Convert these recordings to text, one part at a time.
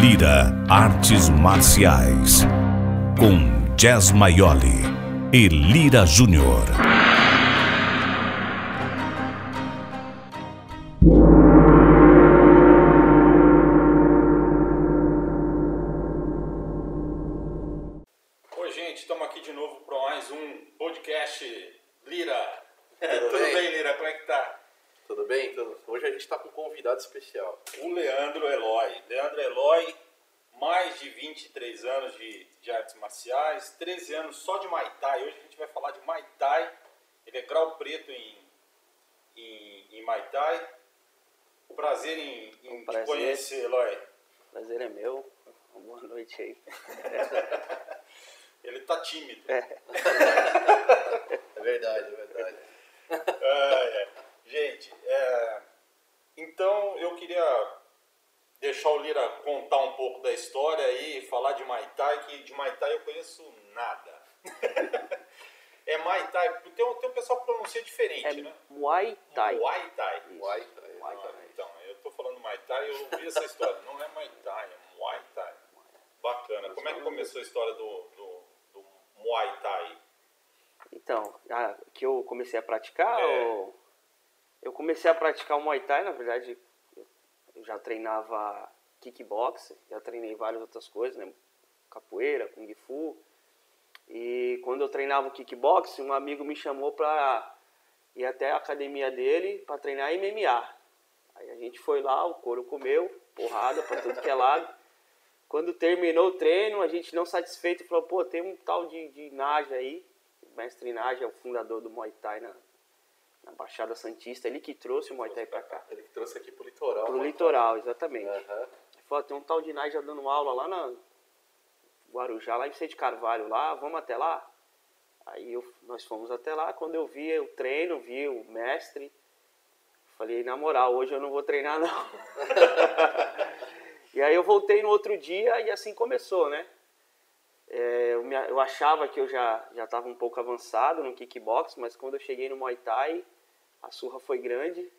Lira Artes Marciais. Com Jazz Maioli e Lira Júnior. 13 anos só de Muay Thai. Hoje a gente vai falar de Muay Thai. Ele é grau preto em, em, em Muay Thai. Prazer em, em Um te prazer. conhecer, Eloy. Prazer é meu. Uma boa noite aí. Ele tá tímido. É verdade, é verdade. Ah, é. Gente, é, então eu queria deixar o Lira contar um pouco da história aí, falar de Muay Thai, que de Muay Thai eu conheço nada. é Muay Thai, tem um, tem um pessoal que pronuncia diferente, É né? Muay Thai. Muay Thai. Muay Thai, Ah, exatamente. então, eu tô falando Muay Thai, eu ouvi essa história. Não é Muay Thai, é Muay Thai. Bacana. Como é que começou a história do, do, do Muay Thai? Então, ah, que eu comecei a praticar, É. ou- eu comecei a praticar o Muay Thai, na verdade, eu já treinava kickbox, já treinei várias outras coisas, né? Capoeira, Kung Fu. E quando eu treinava o kickbox, um amigo me chamou pra ir até a academia dele pra treinar MMA. Aí a gente foi lá, o couro comeu, porrada pra tudo que é lado. Quando terminou o treino, a gente não satisfeito falou, pô, tem um tal de, de Naja aí, mestre Naja é o fundador do Muay Thai na, na Baixada Santista, ele que trouxe o Muay Thai pra cá. Ele que trouxe aqui pro litoral. Pro Muay litoral, exatamente. Aham. Ele falou, tem um tal de Naja dando aula lá na Guarujá, lá em Vicente Carvalho, lá, vamos até lá? Aí eu- nós fomos até lá, quando eu vi o treino, vi o mestre, falei, na moral, hoje eu não vou treinar não. e aí eu voltei no outro dia e assim começou, né? É, eu, me- eu achava que eu já já estava um pouco avançado no kickbox, mas quando eu cheguei no Muay Thai, a surra foi grande,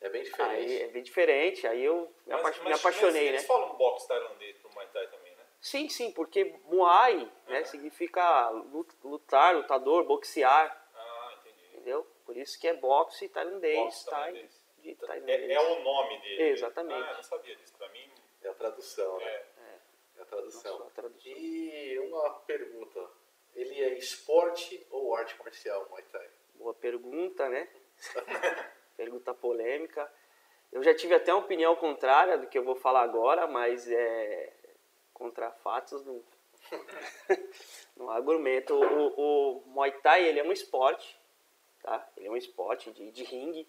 É bem aí diferente. é bem diferente, aí eu me, apa- me mas apaixonei, eles né? falam boxe tailandês pro Muay Thai também, né? Sim, sim, porque Muay né, significa lut- lutar, lutador, boxear, Ah, entendi. entendeu? Por isso que é boxe tailandês, Boxe thai, tailandês. de É, tailandês. é o nome dele. Exatamente. Ah, eu não sabia disso. Pra mim, É a tradução, né? é. É a tradução. Nossa, a tradução. E uma pergunta. Ele é esporte ou arte marcial, Muay Thai? Boa pergunta, né? pergunta polêmica. Eu já tive até uma opinião contrária do que eu vou falar agora, mas é contra fatos não, não argumento. O, o Muay Thai ele é um esporte, tá? Ele é um esporte de, de ringue.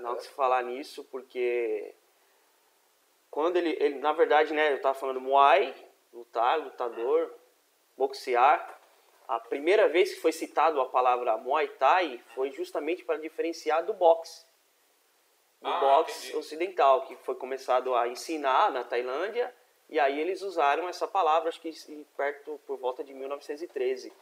Não se falar nisso porque quando ele, ele na verdade, né, eu tava falando Muay, lutar, lutador, boxear. A primeira vez que foi citado a palavra Muay Thai foi justamente para diferenciar do boxe. Do Ah, boxe entendi. ocidental, que foi começado a ensinar na Tailândia, e aí eles usaram essa palavra, acho que perto por volta de 1913.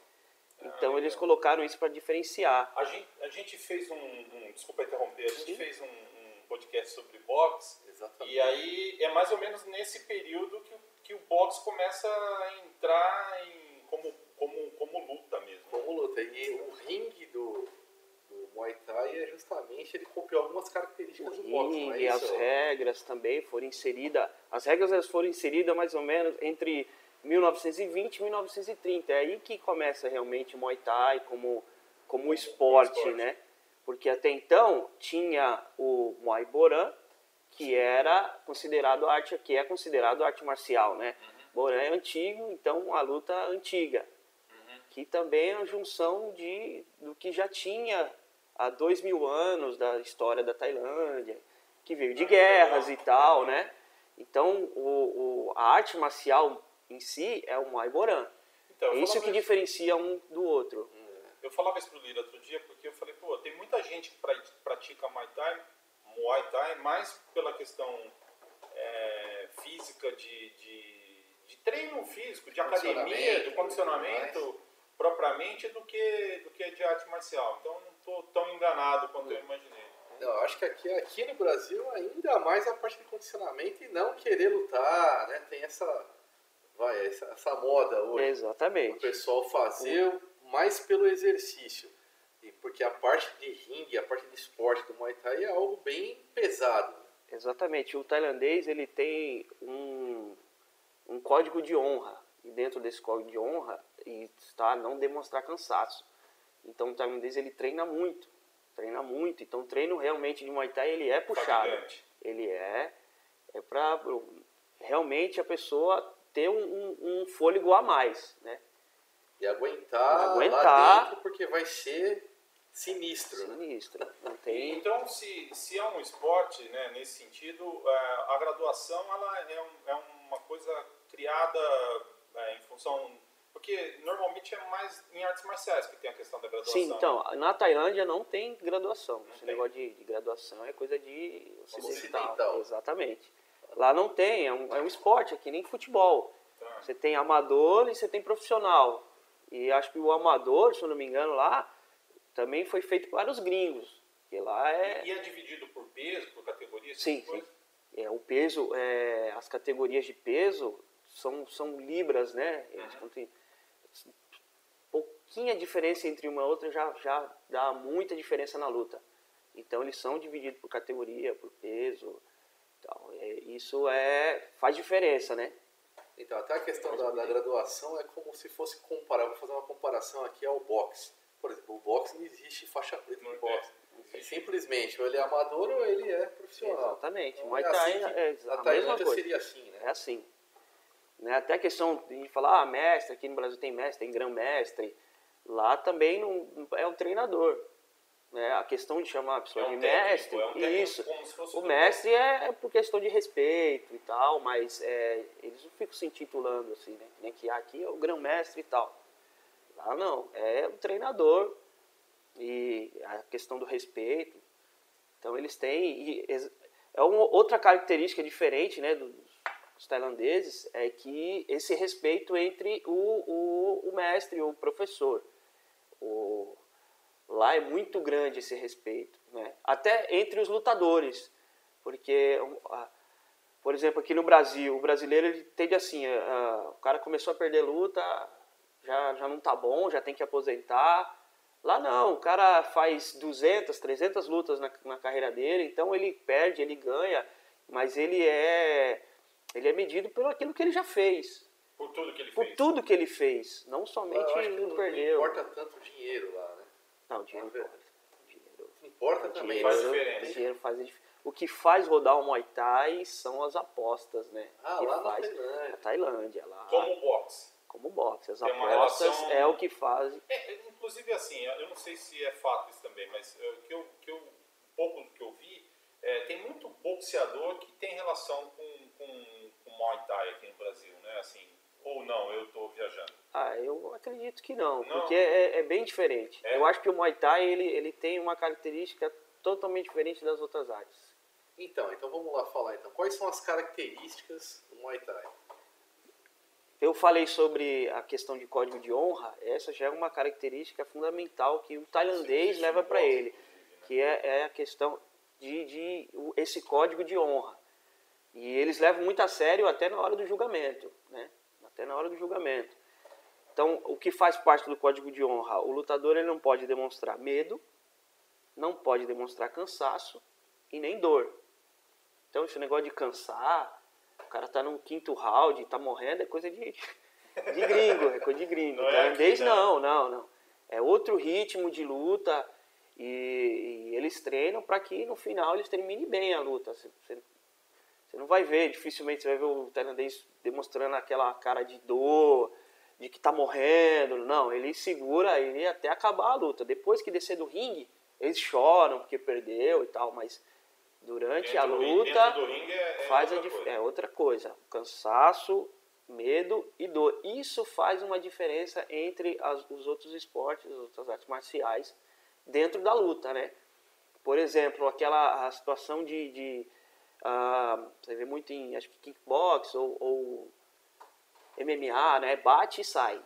Então Ah, eles legal. colocaram isso para diferenciar. A gente, a gente fez um, um- Desculpa interromper. A gente Sim. fez um, um podcast sobre boxe. Exatamente. E aí é mais ou menos nesse período que, o- que o boxe começa a entrar em, como, como, como luta mesmo. Como luta. E o ringue do, do Muay Thai é justamente, ele copiou algumas características do boxe, não é as regras também foram inseridas. As regras elas foram inseridas mais ou menos entre 1920 e 1930. É aí que começa realmente o Muay Thai como, como esporte, esporte. né? Porque até então tinha o Muay Boran, que era considerado arte, que é considerado arte marcial, né? Boran é antigo, então uma luta antiga que também é a junção de, do que já tinha há dois mil anos da história da Tailândia, que veio de guerras e tal, né? Então, o, o- a arte marcial em si é o Muay Boran. Então, É isso que diferencia um do outro. Eu falava isso pro Lira outro dia porque eu falei, pô, tem muita gente que pra- pratica Muay Thai, Muay Thai mais pela questão é, física de, de, de treino físico, de academia, de condicionamento propriamente do que, do que de arte marcial. Então tô tão enganado quanto eu imaginei. Não, eu acho que aqui, aqui no Brasil ainda mais a parte de condicionamento e não querer lutar, né? Tem essa, vai, essa, essa moda hoje. O Exatamente. pessoal fazer mais pelo exercício. E porque a parte de ringue, a parte de esporte do Muay Thai é algo bem pesado. Exatamente. O tailandês ele tem um, um código de honra. E dentro desse código de honra está não demonstrar cansaço. Então o tailandês ele treina muito. Treina muito. Então o treino realmente de Muay Thai ele é puxado. Fatigante. Ele é, é para realmente a pessoa ter um, um- um fôlego a mais, né? E aguentar, Aguentar. lá dentro porque vai ser sinistro. né? Sinistro. Não tem... Então, se, se é um esporte, né, nesse sentido, é, a graduação ela é, um- é uma coisa criada é, em função. Porque normalmente é mais em artes marciais que tem a questão da graduação. Sim, então, na Tailândia não tem graduação. Esse tem. negócio de, de graduação é coisa de ocidental. Ocidental. Exatamente. Lá não tem, é um, é um esporte, é que nem futebol. Tá. Você tem amador e você tem profissional. E acho que o amador, se eu não me engano, lá também foi feito para os gringos. Porque lá é. E é dividido por peso, por categoria? Sim, sim. É, o peso, é, as categorias de peso são, são libras, né? Eles contêm- pouquinha diferença entre uma e outra já, já dá muita diferença na luta. Então eles são divididos por categoria, por peso. Tal. É, isso é, faz diferença, né? Então, até a questão da, da graduação é como se fosse comparar, vou fazer uma comparação aqui ao boxe. Por exemplo, o boxe não existe faixa preta no boxe. É simplesmente, ou ele é amador ou ele é profissional. Exatamente. Então, Muay é assim que é a mesma na Tailândia coisa. seria assim, né? É assim. Né? Até a questão de falar, ah, mestre, aqui no Brasil tem mestre, tem grão-mestre. Lá também não, é o treinador. Né? A questão de chamar a pessoa É um de técnico, mestre, é um técnico isso. O um mestre é por questão de respeito e tal, mas é, eles não ficam se intitulando assim, né? Nem que aqui é o grão-mestre e tal. Lá não, é o treinador e a questão do respeito. Então eles têm. é uma outra característica diferente né, dos, dos tailandeses é que esse respeito entre o, o, o mestre e o professor. O, lá é muito grande esse respeito. Né? Até entre os lutadores. Porque, por exemplo, aqui no Brasil, o brasileiro ele tende assim: a- o cara começou a perder luta, já, já não tá bom, já tem que aposentar. Lá não, o cara faz 200, 300 lutas na, na carreira dele, então ele perde, ele ganha, mas ele é ele é medido pelo aquilo que ele já fez, Por tudo que ele por fez. tudo que ele fez, não somente que não não, perdeu. não importa tanto o dinheiro lá, né? Não, dinheiro Vamos ver. importa. Dinheiro, Não importa também. dinheiro, faz diferença. dinheiro faz a dif- O que faz rodar o Muay Thai são as apostas, né? Ah, que lá na faz Tailândia. a Tailândia, lá Como o boxe. como boxe. As apostas relação- é o que faz. É, é, inclusive, assim, eu não sei se é fato isso também, mas é, o que eu, que eu, pouco do que eu vi, é, tem muito boxeador que tem relação com, com, com Muay Thai aqui no Brasil, né? Assim, ou não, eu estou viajando. Ah, eu acredito que não, Não? porque é, é bem diferente. É? Eu acho que o Muay Thai ele, ele tem uma característica totalmente diferente das outras artes. Então, então vamos lá falar então. Quais são as características do Muay Thai? Eu falei sobre a questão de código de honra, essa já é uma característica fundamental que o tailandês leva para ele, que é, é a questão de, de esse código de honra. E eles levam muito a sério até na hora do julgamento, né? Até na hora do julgamento. Então, o que faz parte do código de honra? O lutador ele não pode demonstrar medo, não pode demonstrar cansaço e nem dor. Então, esse negócio de cansar, o cara tá no quinto round, tá morrendo, é coisa de, de gringo, é coisa de gringo. Não é Tailandês aqui, né? não, não, não. É outro ritmo de luta e, e eles treinam para que no final eles terminem bem a luta. Você, você- você não vai ver, dificilmente você vai ver o tailandês demonstrando aquela cara de dor, de que tá morrendo. Não, ele segura ele até acabar a luta. Depois que descer do ringue, eles choram porque perdeu e tal, mas durante Dentro a luta ringue é, é faz a outra coisa. é outra coisa. Cansaço, medo e dor. Isso faz uma diferença entre as- os outros esportes, as outras artes marciais dentro da luta, né? Por exemplo, aquela a situação de, de ah, você vê muito em acho que kickbox ou, ou MMA, né? Bate e sai,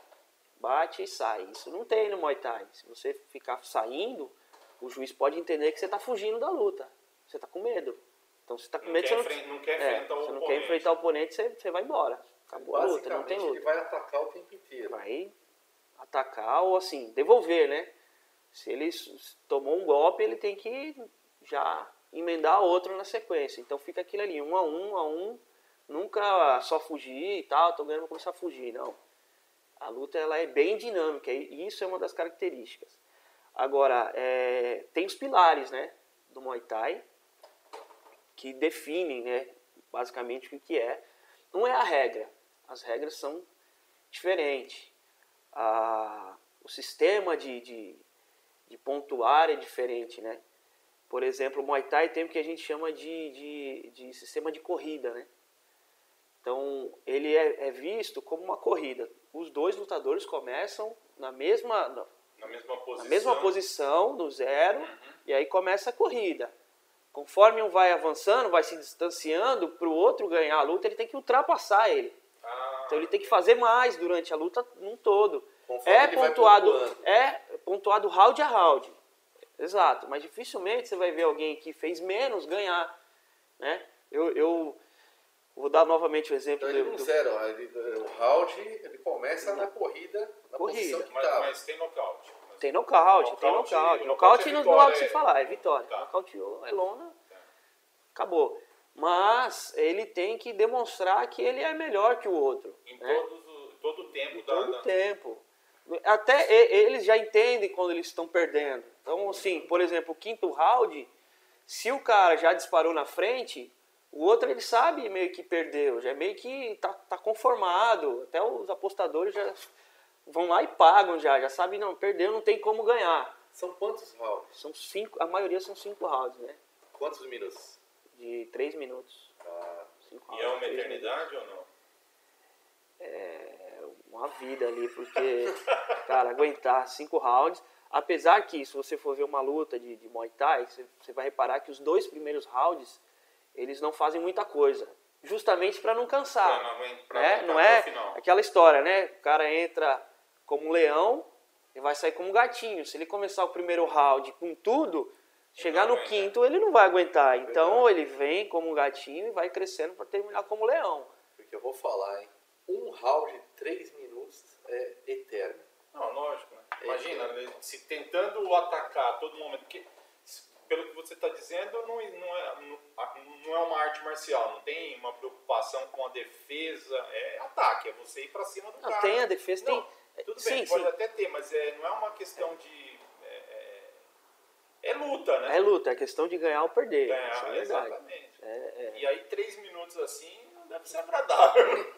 bate e sai. Isso não tem no Muay Thai. Se você ficar saindo, o juiz pode entender que você está fugindo da luta. Você está com medo. Então, você está com Não medo, quer, você não, não quer é, enfrentar o você não quer oponente. enfrentar o oponente, você, você vai embora. Acabou a luta, não tem Basicamente, ele luta. vai atacar o tempo inteiro. Vai atacar ou assim, devolver, né? Se ele tomou um golpe, ele tem que já emendar outro na sequência. Então fica aquilo ali, um a um, um a um, nunca só fugir e tal, tô ganhando, vou começar a fugir, não. A luta ela é bem dinâmica e isso é uma das características. Agora, é, tem os pilares, né, do Muay Thai que definem, né, basicamente o que é. Não é a regra, as regras são diferentes. A- o sistema de, de, de pontuar é diferente, né? Por exemplo, o Muay Thai tem o que a gente chama de, de, de sistema de corrida, né? Então, ele é, é visto como uma corrida. Os dois lutadores começam na mesma, na- Na mesma posição. na mesma posição, do zero, e aí começa a corrida. Conforme um vai avançando, vai se distanciando, para o outro ganhar a luta, ele tem que ultrapassar ele. Ah, Então ele tem que fazer mais durante a luta num todo. É pontuado, é pontuado round a round. Exato, mas dificilmente você vai ver alguém que fez menos ganhar, né? Eu, eu vou dar novamente o exemplo Então ele do, não do- zero, ele- o round ele começa na corrida, na Corrida. posição que mas, tá. mas tem nocaute. Mas- Tem nocaute, tem Nocaute- nocaute. é não, há o que se é- falar, é vitória. Tá. Nocauteou, é lona, acabou. Mas ele tem que demonstrar que ele é melhor que o outro. Em né? todos o, todo o tempo Em da, todo da- o tempo. Até eles já entendem quando eles estão perdendo. Então, assim, por exemplo, o quinto round, se o cara já disparou na frente, o outro ele sabe meio que perdeu, já é meio que tá, tá conformado. Até os apostadores já vão lá e pagam já, já sabem, não, perdeu, não tem como ganhar. São quantos rounds? São cinco, a maioria são cinco rounds, né? Quantos minutos? De três minutos. Ah, Cinco E é uma eternidade ou não? é uma vida ali, porque, cara, aguentar cinco rounds, apesar que, se você for ver uma luta de, de Muay Thai, você, você vai reparar que os dois primeiros rounds, eles não fazem muita coisa, justamente para não cansar, Pra não- pra né? Não é aquela história, né? O cara entra como um leão e vai sair como um gatinho. Se ele começar o primeiro round com tudo, chegar não no aguenta. quinto ele não vai aguentar. Então ele vem como um gatinho e vai crescendo para terminar como um leão. porque eu vou falar, hein? Um round de três minutos é eterno. Não, lógico, né? É, Imagina, é. né, se tentando atacar a todo momento, porque pelo que você está dizendo, não, não, é, não, é uma arte marcial, não tem uma preocupação com a defesa, é ataque, é você ir para cima do Não, cara. tem a defesa, tem- Não, tudo sim, bem, pode sim. até ter, mas é, não é uma questão de... É, é- é luta, né? É luta, é questão de ganhar ou perder. Ganhar, isso é verdade. exatamente. É, é. E aí, três minutos assim, não deve ser agradável.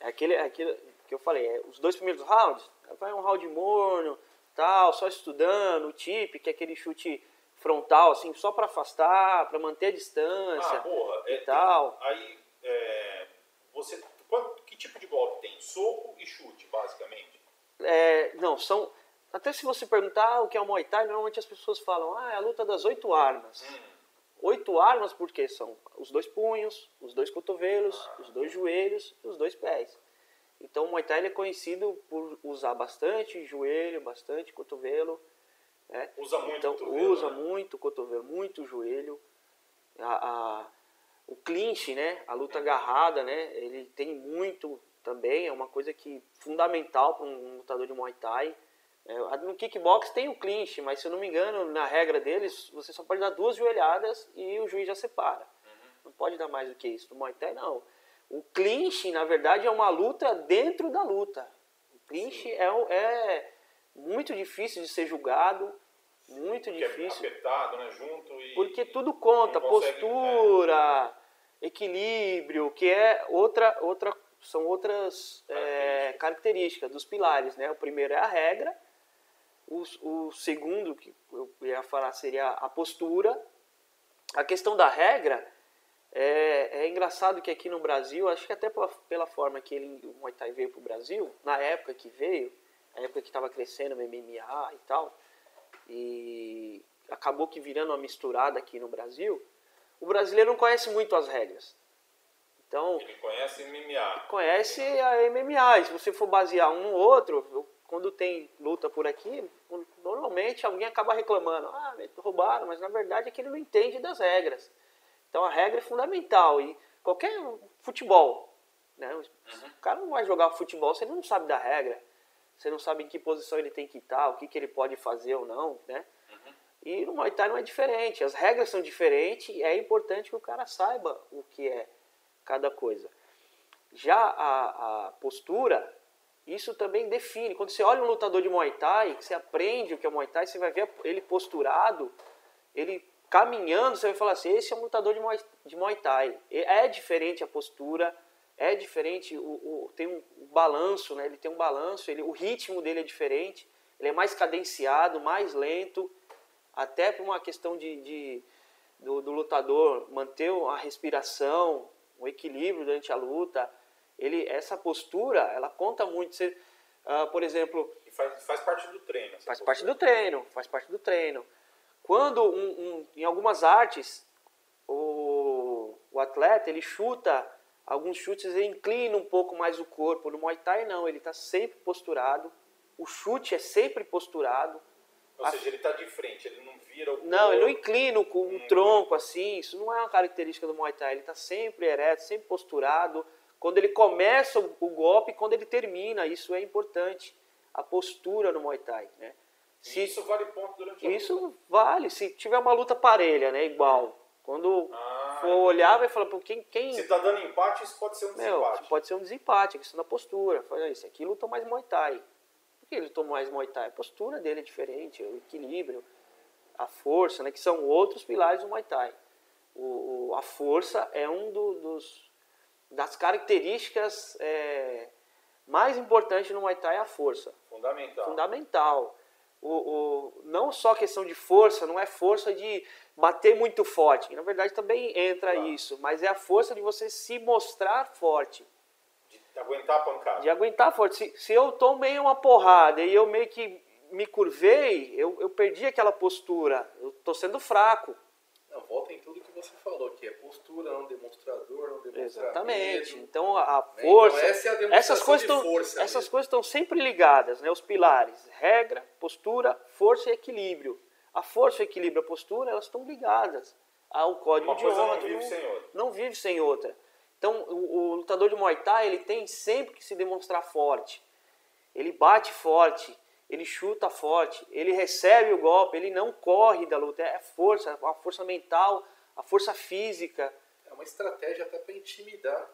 É aquele, é aquele que eu falei, é, os dois primeiros rounds, vai um round morno, tal, só estudando, o tip, que é aquele chute frontal, assim, só para afastar, para manter a distância Ah, porra. e é, tal. tem- aí, é, você, quanto- que tipo de golpe tem? Soco e chute, basicamente? É, não, são. Até se você perguntar ah, o que é o Muay Thai, normalmente as pessoas falam, ah, é a luta das oito armas. Hum. Oito armas porque são os dois punhos, os dois cotovelos, os dois joelhos e os dois pés. Então o Muay Thai é conhecido por usar bastante joelho, bastante cotovelo. né? Usa muito então, cotovelo, usa né? muito cotovelo, muito joelho. A, a- o clinch, né? A luta agarrada, né? Ele tem muito também, é uma coisa que fundamental para um lutador de Muay Thai. É, no kickbox tem o clinch, mas se eu não me engano, na regra deles, você só pode dar duas joelhadas e o juiz já separa. Não pode dar mais do que isso. No Muay Thai, não. O clinch, na verdade, é uma luta dentro da luta. O clinch é, é muito difícil de ser julgado, muito Que é difícil. apertado, né? Junto e... Porque tudo conta, consegue, postura, equilíbrio, que é outra, outra, são outras é, características dos pilares, né? O primeiro é a regra, o, o segundo que eu ia falar seria a postura. A questão da regra é, é engraçado que aqui no Brasil, acho que até pela, pela forma que ele, o Muay Thai veio para o Brasil, na época que veio, na época que estava crescendo o MMA e tal, e acabou que virando uma misturada aqui no Brasil, o brasileiro não conhece muito as regras. Então, Ele conhece MMA. conhece a MMA. Se você for basear um no outro, quando tem luta por aqui, normalmente alguém acaba reclamando, ah, roubaram, mas na verdade é que ele não entende das regras. Então a regra é fundamental e qualquer futebol, né? O cara não vai jogar futebol se ele não sabe da regra. Você não sabe em que posição ele tem que estar, o que, que ele pode fazer ou não, né? E no Muay Thai não é diferente, as regras são diferentes e é importante que o cara saiba o que é cada coisa. Já a, a postura, isso também define. Quando você olha um lutador de Muay Thai, você aprende o que é Muay Thai, você vai ver ele posturado, ele caminhando, você vai falar assim, esse é um lutador de Muay, de Muay Thai. É diferente a postura, é diferente, o, o, tem um balanço, né? ele tem um balanço, ele, o ritmo dele é diferente, ele é mais cadenciado, mais lento, até por uma questão de, de do, do, lutador manter a respiração, o equilíbrio durante a luta. Ele, essa postura, ela conta muito. Você, uh, por exemplo... Faz, faz parte do treino. Faz postura. parte do treino, faz parte do treino. Quando, um, um, em algumas artes, o, o atleta, ele chuta alguns chutes ele inclina um pouco mais o corpo. No Muay Thai não, ele está sempre posturado. O chute é sempre posturado. Ou a... seja, ele está de frente, ele não vira o Não, ele não inclina com o um tronco assim. Isso não é uma característica do Muay Thai. Ele está sempre ereto, sempre posturado. Quando ele começa o golpe, quando ele termina, isso é importante. A postura no Muay Thai, né? Se, isso vale ponto durante a Isso luta. vale. Se tiver uma luta parelha, né? Igual. Quando ah, for olhar, vai falar, pô, quem, quem. Se tá dando empate, isso pode ser um Meu, desempate. pode ser um desempate, a questão da postura. Fala, esse aqui lutou mais Muay Thai. Por que ele lutou mais Muay Thai? A postura dele é diferente, o equilíbrio, a força, né? Que são outros pilares do Muay Thai. O, o a força é um do, dos, das características é, mais importantes no Muay Thai é a força. Fundamental. Fundamental. O, o, não só questão de força, não é força de bater muito forte. Na verdade também entra claro. isso, mas é a força de você se mostrar forte. De aguentar a pancada. De aguentar forte. Se, se eu tomei uma porrada e eu meio que me curvei, eu, eu perdi aquela postura. Eu estou sendo fraco. Não, volta em tudo que você falou, que é postura, não demonstrador, não demonstrador. Exatamente. Medo. Então a força. Então, essa é a essas coisas estão, força essas mesmo. coisas estão sempre ligadas, né? Os pilares: regra, postura, força e equilíbrio. A força, o equilíbrio, a postura, elas estão ligadas ao código Uma de honra. Não vive sem outra. Não vive sem outra. Então, o, o, lutador de Muay Thai, ele tem sempre que se demonstrar forte. Ele bate forte, ele chuta forte, ele recebe o golpe, ele não corre da luta. É força, a força mental, a força física. É uma estratégia até para intimidar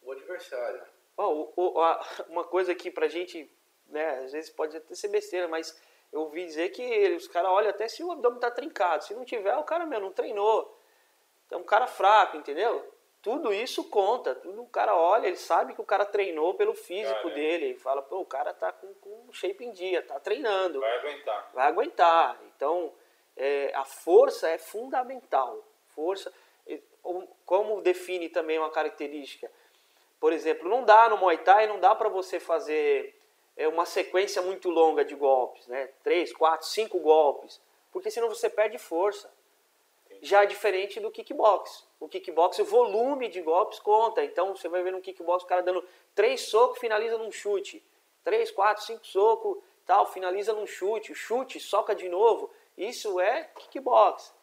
o adversário. Oh, o, o, a, uma coisa aqui pra gente, né, às vezes pode até ser besteira, mas eu ouvi dizer que os caras olham até se o abdômen está trincado. Se não tiver, o cara, meu, não treinou. Então, um cara fraco, entendeu? Tudo isso conta. Tudo o cara olha, ele sabe que o cara treinou pelo físico cara, dele. Ele fala, pô, o cara tá com, com shape em dia, tá treinando. Vai aguentar. Vai aguentar. Então, é, a força é fundamental. Força, como define também uma característica? Por exemplo, não dá no Muay Thai, não dá para você fazer é uma sequência muito longa de golpes, né? Três, quatro, cinco golpes, porque senão você perde força. Já é diferente do kickbox. O kickbox, o volume de golpes conta. Então você vai ver no kickbox o cara dando três socos, finaliza num chute. Três, quatro, cinco socos, tal, finaliza num chute. O chute, soca de novo. Isso é kickbox.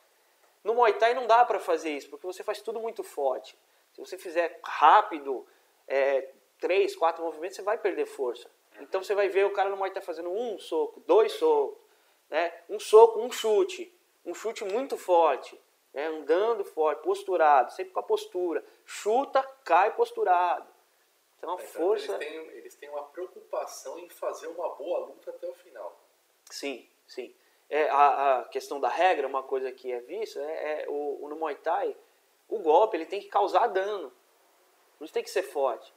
No Muay Thai não dá para fazer isso, porque você faz tudo muito forte. Se você fizer rápido, é, três, quatro movimentos, você vai perder força. Então você vai ver o cara no Muay Thai fazendo um soco, dois socos, né? um soco, um chute, um chute muito forte, né? andando forte, posturado, sempre com a postura. Chuta, cai posturado. Então a então, força. Eles têm, eles têm uma preocupação em fazer uma boa luta até o final. Sim, sim. É, a, a questão da regra, uma coisa que é vista, é, é o, no Muay Thai, o golpe ele tem que causar dano. Não tem que ser forte.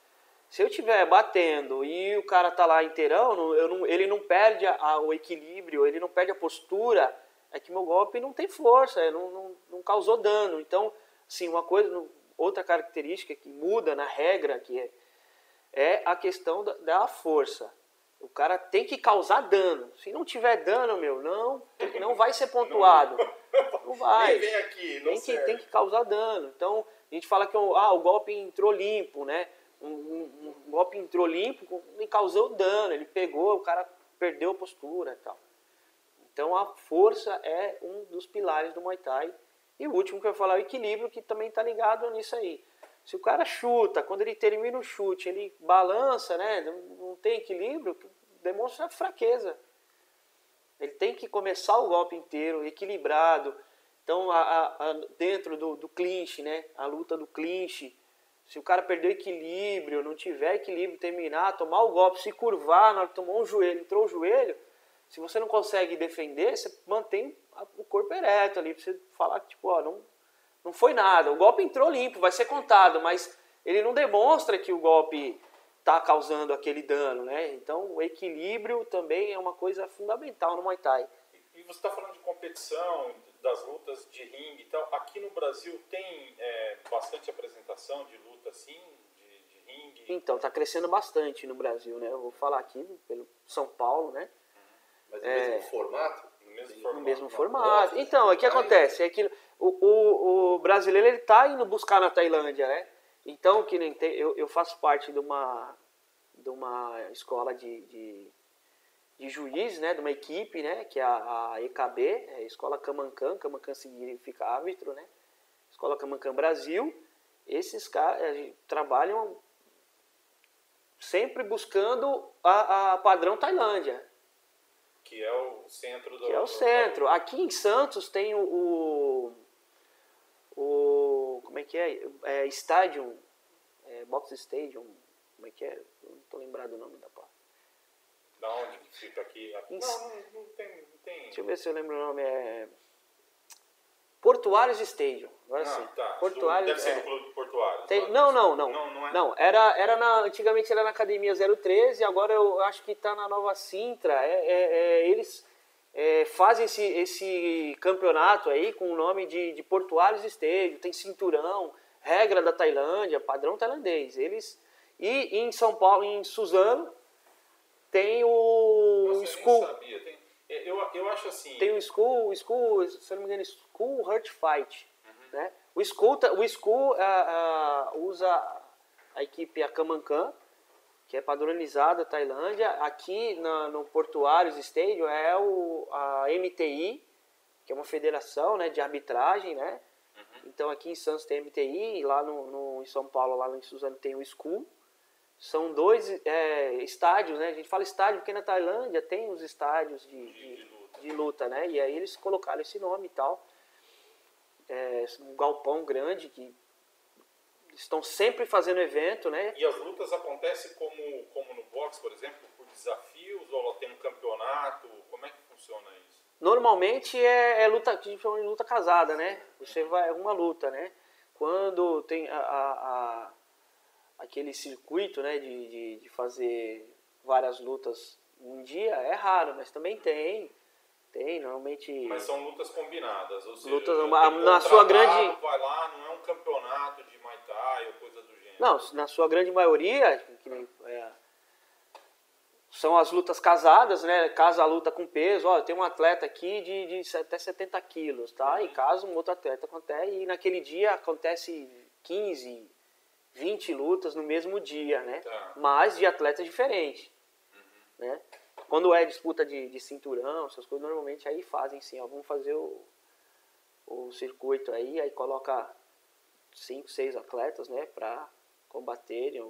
Se eu estiver batendo e o cara tá lá inteirão, não, ele não perde a, o equilíbrio, ele não perde a postura, é que meu golpe não tem força, não, não, não causou dano. Então, assim, uma coisa, outra característica que muda na regra que é, é a questão da, da força. O cara tem que causar dano. Se não tiver dano, meu, não, não vai ser pontuado. Não vai. Nem vem aqui, não tem que, tem que causar dano. Então, a gente fala que ah, o golpe entrou limpo, né? um, um, um golpe entrou limpo e causou dano. Ele pegou, o cara perdeu a postura e tal. Então a força é um dos pilares do Muay Thai. E o último que eu vou falar é o equilíbrio, que também está ligado nisso aí. Se o cara chuta, quando ele termina o chute, ele balança, né? não tem equilíbrio, demonstra fraqueza. Ele tem que começar o golpe inteiro, equilibrado. Então, a, a, a, dentro do, do clinch, né? A luta do clinch. Se o cara perder equilíbrio, não tiver equilíbrio, terminar, tomar o golpe, se curvar, na hora que tomou um joelho, entrou o joelho, se você não consegue defender, você mantém o corpo ereto ali, pra você falar que, tipo, ó, não, não foi nada. O golpe entrou limpo, vai ser contado, mas ele não demonstra que o golpe está causando aquele dano, né? Então, o equilíbrio também é uma coisa fundamental no Muay Thai. E você está falando de competição, das lutas de ringue e tal. Aqui no Brasil tem é, bastante apresentação de luta assim, de, de ringue? Então, está crescendo bastante no Brasil, né? Eu vou falar aqui pelo São Paulo, né? Mas no é, mesmo formato? No mesmo formato. No mesmo formato. Então, o que acontece? É que o, o, o brasileiro ele está indo buscar na Tailândia, né? Então, que nem tem, eu, eu faço parte de uma, de uma escola de, de de juiz, né, de uma equipe, né, que é a, a EKB, é a Escola Camancan, Camancan significa árbitro, né, Escola Camancan Brasil, esses caras trabalham sempre buscando a, a, padrão Tailândia. Que é o centro do... Que é o centro. Aqui em Santos tem o, o, como é que é? é Stadium, é, Box Stadium, como é que é? Não estou lembrado o nome da parte. Da onde fica aqui? aqui. Não, não, não, tem, não tem. Deixa eu ver se eu lembro o nome. É. Portuários Stadium. Agora ah, sim. Tá. Portuários, Deve ser é. do Clube de Portuários. Tem, não, não, não. Não, não, é? não era, era na, antigamente era na Academia 013, agora eu acho que está na Nova Sintra. É, é, é eles é, fazem esse, esse campeonato aí com o nome de, de Portuários Stadium, tem cinturão, regra da Tailândia, padrão tailandês. Eles, e em São Paulo, em Suzano, tem o Nossa, School. Eu, tem, eu, eu acho assim. Tem o School, School, se eu não me engano, School Hurt Fight. Uhum. Né? O School, o school uh, uh, usa a equipe Akamankan, que é padronizada Tailândia. Aqui na, no Portuários Stadium é o, a MTI, que é uma federação né, de arbitragem, né? Uhum. Então aqui em Santos tem a MTI, e lá no, no, em São Paulo, lá em Suzano tem o School. São dois é, estádios, né? A gente fala estádio porque na Tailândia tem os estádios de, de, de, luta. de luta. né? E aí eles colocaram esse nome e tal. É, um galpão grande que estão sempre fazendo evento, né? E as lutas acontecem como, como no boxe, por exemplo, por desafios ou tem um campeonato? Como é que funciona isso? Normalmente é, é luta, a gente chama de luta casada, né? Você vai, é uma luta, né? Quando tem a, a, a aquele circuito né, de, de, de, fazer várias lutas um dia é raro, mas também tem. Tem, normalmente. Mas são lutas combinadas, ou seja, lutas, na sua grande. Vai lá, não é um campeonato de Muay Thai ou coisa do gênero. Não, na sua grande maioria, é, são as lutas casadas, né? Casa a luta com peso, ó, tem um atleta aqui de, de até 70 quilos, tá? Uhum. E caso um outro atleta acontece, e naquele dia acontece 15, 20 lutas no mesmo dia, né? Tá. Mas de atleta diferente, uhum. né? Quando é disputa de, de, cinturão, essas coisas, normalmente aí fazem sim, ó, vamos fazer o, o circuito aí, aí coloca cinco, seis atletas, né, para combaterem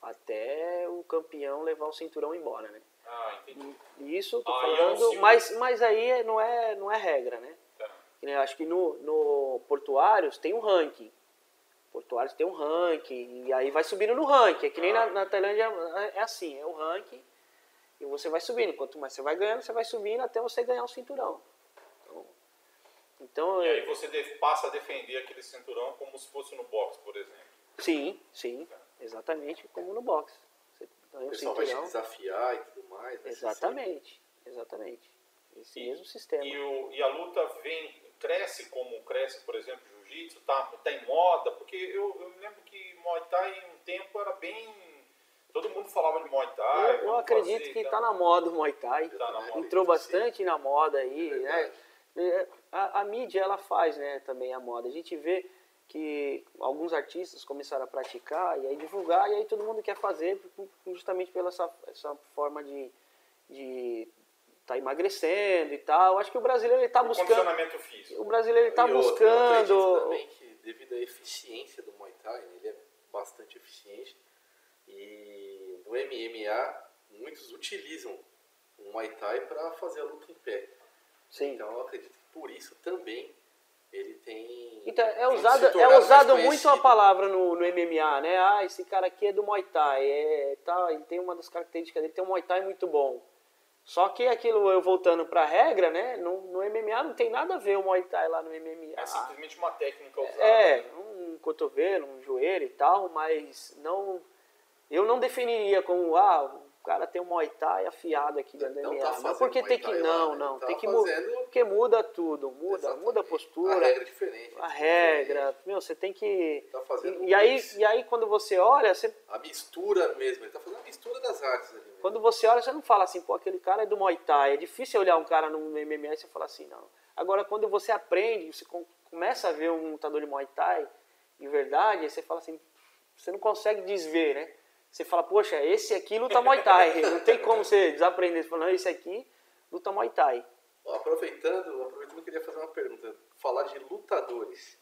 até o campeão levar o cinturão embora, né? Ah, entendi. Isso, tô ah, falando, é mas, mas aí não é, não é regra, né? Tá. Acho que no, no Portuários tem um ranking. Portuários tem um ranking, e aí vai subindo no ranking. É que nem na, na Tailândia é assim, é o ranking, e você vai subindo. Quanto mais você vai ganhando, você vai subindo até você ganhar o cinturão. Então, então e aí você passa a defender aquele cinturão como se fosse no boxe, por exemplo. Sim, sim, exatamente como no boxe. Você ganha o, o pessoal cinturão. vai te desafiar e tudo mais. Exatamente, exatamente. Esse e, mesmo sistema. E, o, e a luta vem, cresce como cresce, por exemplo, jiu-jitsu, tá, tá em moda, porque eu, eu me lembro que Muay Thai um tempo era bem. Todo mundo falava de Muay Thai. Eu, eu acredito fazer, que está na moda o Muay Thai. Tá na moda, Entrou bastante na moda aí, é né? É, a, a, mídia ela faz né, também a moda. A gente vê que alguns artistas começaram a praticar e aí divulgar, e aí todo mundo quer fazer justamente pela essa, essa forma de, de tá emagrecendo e tal. Acho que o brasileiro ele tá O buscando. condicionamento físico. O brasileiro ele tá E outra, eu acredito buscando. também que devido à eficiência do Muay Thai, ele é bastante eficiente. E no MMA, muitos utilizam o Muay Thai para fazer a luta em pé. Sim. Então eu acredito que por isso também ele tem. Então, é usado, é usado muito a palavra no, no MMA, né? Ah, esse cara aqui é do Muay Thai, é, tá, ele tem uma das características dele, tem um Muay Thai muito bom. Só que aquilo, eu voltando pra regra, né? No, no MMA não tem nada a ver o Muay Thai lá no MMA. É simplesmente uma técnica usada. É, um cotovelo, um joelho e tal, mas não. Eu não definiria como, ah, o cara tem um Muay Thai afiado aqui dentro Não MMA. tá não, porque tem que. Thai lá, Não, né? não. Tá tem que mudar. Porque muda tudo, muda, Exatamente. muda a A postura. regra é diferente. A regra, meu, você tem que. Tá fazendo E, e aí, e aí quando você olha, você, A mistura mesmo, ele tá fazendo a mistura das artes ali. mesmo. quando você olha, você não fala assim, pô, aquele cara é do Muay Thai. É difícil olhar um cara no MMA e você falar assim, não. Agora, quando você aprende, você com- começa a ver um lutador de Muay Thai, de verdade, você fala assim, você não consegue desver, né? Você fala, poxa, esse aqui luta Muay Thai. Não tem como você desaprender. Você fala, não, esse aqui luta Muay Thai. Aproveitando, aproveitando, eu queria fazer uma pergunta. Falar de lutadores.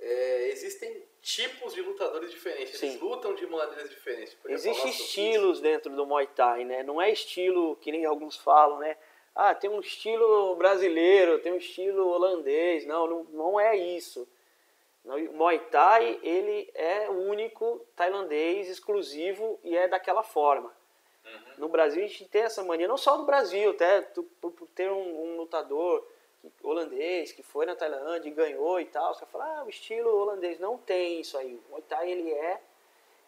É, existem tipos de lutadores diferentes. Eles Sim. lutam de maneiras diferentes. Existem estilos dentro do Muay Thai, né? Não é estilo que nem alguns falam, né? Ah, tem um estilo brasileiro, tem um estilo holandês. Não, não, não é isso. O Muay Thai, ele é único, tailandês, exclusivo e é daquela forma. No Brasil a gente tem essa mania, não só no Brasil, até por, por ter um, um lutador holandês que foi na Tailândia e ganhou e tal, você fala, ah, o estilo holandês. Não tem isso aí. O Muay Thai, ele é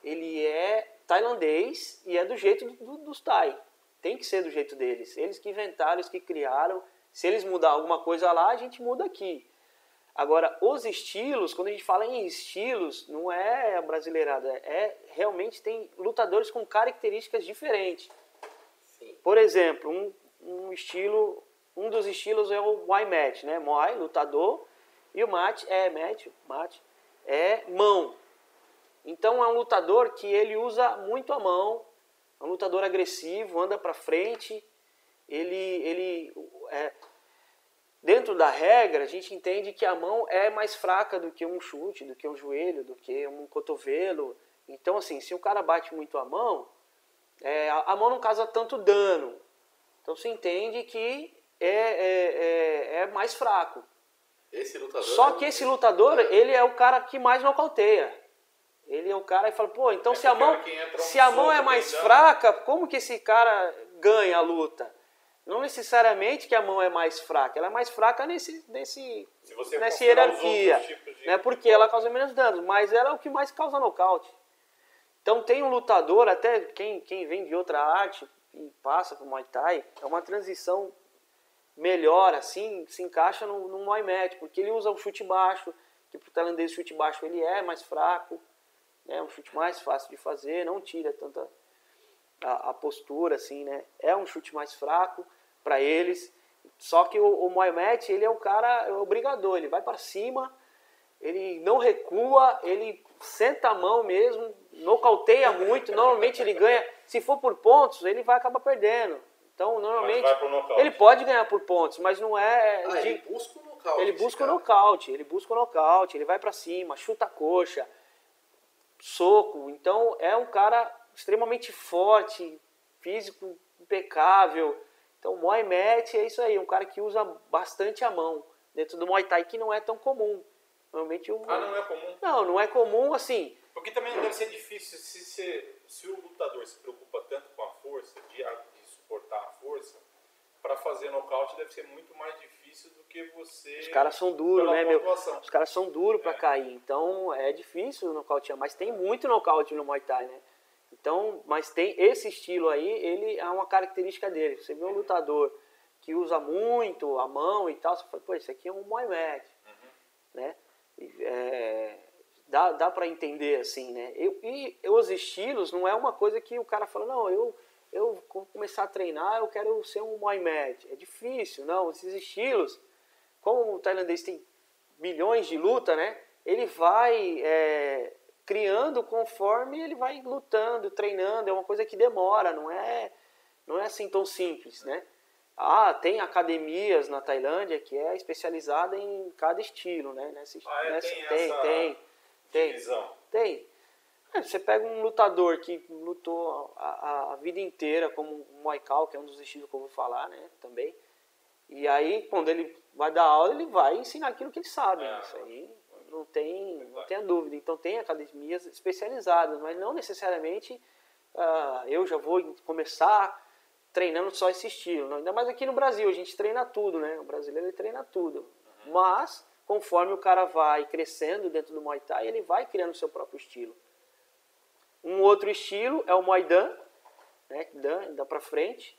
ele é tailandês e é do jeito do- dos Thai. Tem que ser do jeito deles. Eles que inventaram, eles que criaram. Se eles mudar alguma coisa lá, a gente muda aqui. Agora, os estilos, quando a gente fala em estilos, não é a brasileirada, é realmente tem lutadores com características diferentes. Sim. Por exemplo, um, um estilo, um dos estilos é o Muay Mat, né? Muay, lutador, e o Mat é Mat, Mat é mão. Então é um lutador que ele usa muito a mão, é um lutador agressivo, anda para frente, ele ele é, dentro da regra, a gente entende que a mão é mais fraca do que um chute, do que um joelho, do que um cotovelo. Então, assim, se o cara bate muito a mão, é, a, mão não causa tanto dano. Então, se entende que é, é, é, é mais fraco. Esse lutador. Só é que esse lutador, ele é o cara que mais nocauteia. Ele é o cara que fala, pô, então É se a mão, um se a mão é mais dado. fraca, como que esse cara ganha a luta? Não necessariamente que a mão é mais fraca, ela é mais fraca nesse, nesse, nessa hierarquia, de- né? Porque ela causa menos danos, mas ela é o que mais causa nocaute. Então tem um lutador, até quem, quem vem de outra arte e passa pro Muay Thai, é uma transição melhor, assim, se encaixa no, no Muay Mat, porque ele usa o chute baixo, que tailandês o chute baixo ele é mais fraco, é um chute mais fácil de fazer, não tira tanta a, a postura, assim, né? É um chute mais fraco para eles. Só que o, o Muay Mat, ele é o cara, é o brigador, ele vai para cima, ele não recua, ele senta a mão mesmo, nocauteia muito, normalmente ele ganha, se for por pontos, ele vai acabar perdendo. Então, normalmente, ele pode ganhar por pontos, mas não é... Ah, de- ele busca o nocaute. ele busca o cara. nocaute, ele busca o nocaute, ele vai pra cima, chuta a coxa, soco. Então é um cara extremamente forte, físico impecável. Então o Muay Mat é isso aí, um cara que usa bastante a mão dentro do Muay Thai que não é tão comum. Normalmente o Ah, não é comum? não, não é comum assim. Porque também deve ser difícil se, se, se o lutador se preocupa tanto com a força, de, de suportar a força, para fazer nocaute deve ser muito mais difícil do que você. Os caras são duros, né, meu? pontuação. Os caras são duros É. cair, então é difícil nocautear, mas tem muito nocaute no Muay Thai, né? Então, mas tem esse estilo aí, ele é uma característica dele. Você vê um lutador que usa muito a mão e tal, você fala, pô, isso aqui é um Muay Mat, né? E, é, dá dá para entender assim, né? Eu, e os estilos não é uma coisa que o cara fala, não, eu eu vou começar a treinar, eu quero ser um Muay Mat. É difícil, não. Esses estilos, como o tailandês tem milhões de luta, né? Ele vai é, criando conforme ele vai lutando, treinando. É uma coisa que demora, não é, não é assim tão simples, né? Ah, tem academias na Tailândia que é especializada em cada estilo, né? Nesse, Ah, é? nessa- Tem tem, tem, tem, Divisão. tem. É, você pega um lutador que lutou a, a- a vida inteira como o Muay Thai, que é um dos estilos que eu vou falar, né, também. E aí, quando ele vai dar aula, ele vai ensinar aquilo que ele sabe. É. Isso aí não tem, não tenha dúvida. Então, tem academias especializadas, mas não necessariamente ah, eu já vou começar treinando só esse estilo. Não, Ainda mais aqui no Brasil, a gente treina tudo, né? O brasileiro treina tudo. Mas, conforme o cara vai crescendo dentro do Muay Thai, ele vai criando o seu próprio estilo. Um outro estilo é o Muay Dan, né? Dan, dá pra frente.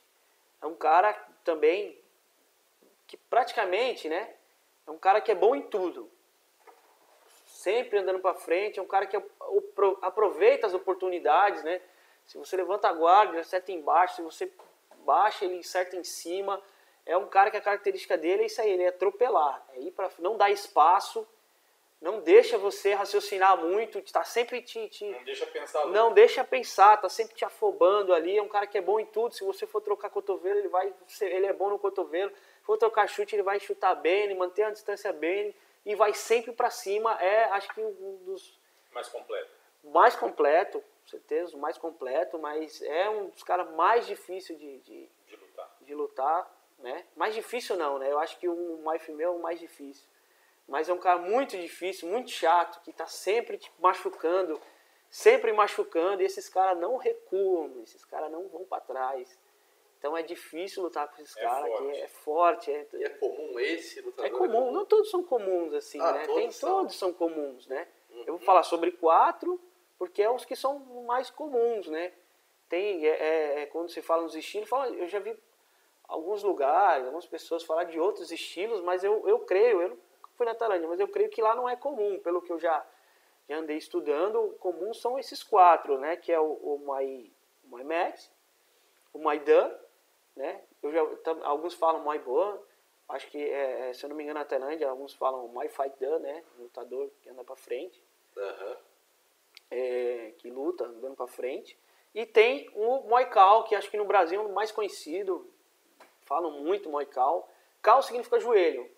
É um cara também que praticamente, né? É um cara que é bom em tudo. Sempre andando pra frente, é um cara que apro- aproveita as oportunidades, né? Se você levanta a guarda, ele acerta embaixo, se você baixa, ele acerta em cima. É um cara que a característica dele é isso aí, ele é atropelar, é ir para não dar espaço, não deixa você raciocinar muito, está sempre te, te Não deixa pensar. não deixa pensar, tá sempre te afobando ali. É um cara que é bom em tudo. Se você for trocar cotovelo, ele vai, ele é bom no cotovelo. Se for trocar chute, ele vai chutar bem, ele mantém a distância bem e vai sempre para cima. É, acho que um dos Mais completo. mais completo, com certeza, o mais completo, mas é um dos caras mais difíceis de, de, De lutar. de lutar, né? Mais difícil não, né? Eu acho que o mais meu é o mais difícil. Mas é um cara muito difícil, muito chato, que tá sempre te machucando, sempre machucando, e esses caras não recuam, esses caras não vão para trás. Então é difícil lutar com esses É caras, que é forte, é, E é comum esse lutador? é comum, não todos são comuns assim, Ah, né? todos Tem, são. todos são comuns, né? Uhum. Eu vou falar sobre quatro, porque é os que são mais comuns, né? Tem, é, é- é quando se fala nos estilos, fala, eu já vi alguns lugares, algumas pessoas falar de outros estilos, mas eu, eu creio, eu nunca fui na Tailândia, mas eu creio que lá não é comum, pelo que eu já, já andei estudando, comuns são esses quatro, né? Que é o, o Muay, Muay Max, o Muay Dan, né? Eu já, tam- alguns falam Muay Boa, acho que, é, é, se eu não me engano, na Tailândia, alguns falam Muay Fight Dan, né? Lutador que anda pra frente é, que luta andando para frente. E tem o Muay Thai, que acho que no Brasil é o mais conhecido. Falam muito Muay Thai. Cal significa joelho.